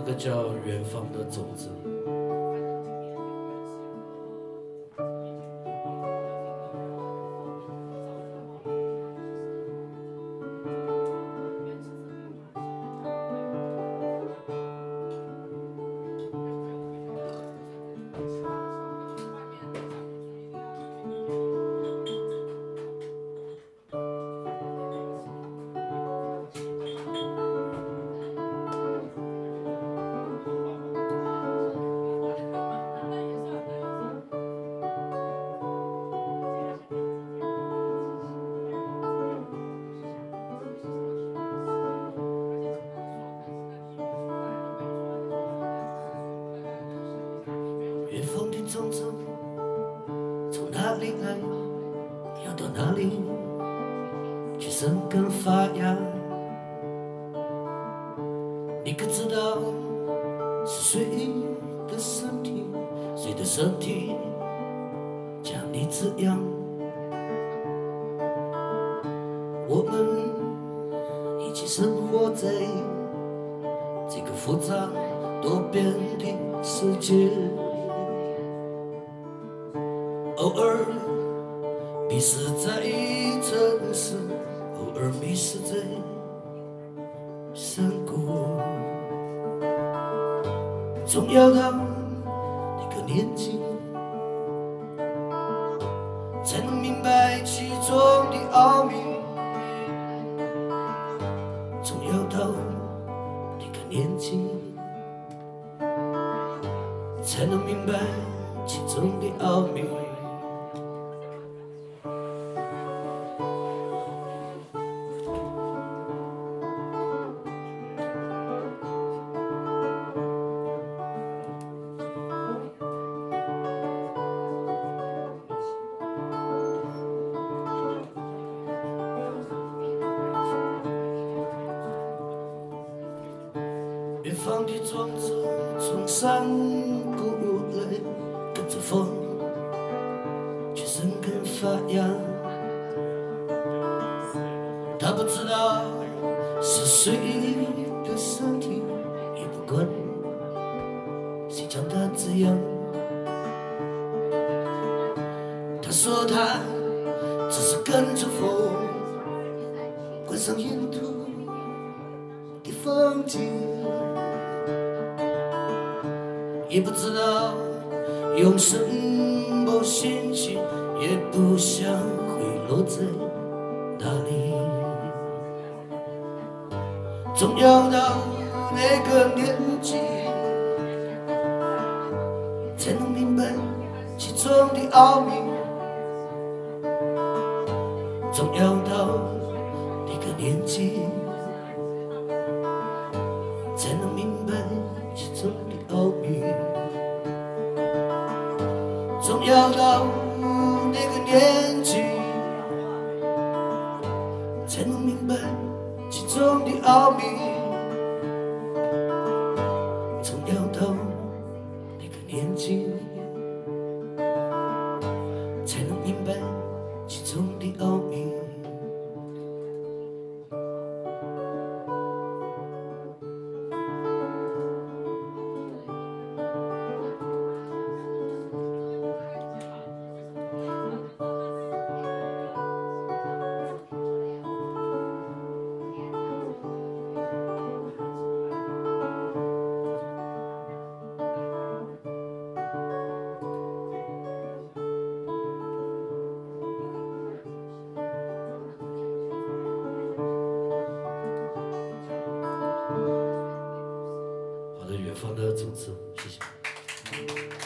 这个叫远方的种子。远方的种子从哪里？来，要到哪里？去生根发芽？你可知道是谁的身体，谁的身体将你滋养？我们一起生活在这个复杂多变的世界。偶尔迷失在城市，偶尔迷失在山谷。总要到那个年纪，才能明白其中的奥秘。总要到那个年纪，才能明白其中的奥秘。远方的种子从山谷来，跟着风去生根发芽。他不知道是谁的身体，也不管谁将他滋养。他说他只是跟着风，观赏沿途的风景。也不知道用什么心情，也不想会落在哪里。总要到那个年纪，才能明白其中的奥秘。总要到那个年纪，到那个年纪，才能明白其中的奥秘。方的种子，谢谢。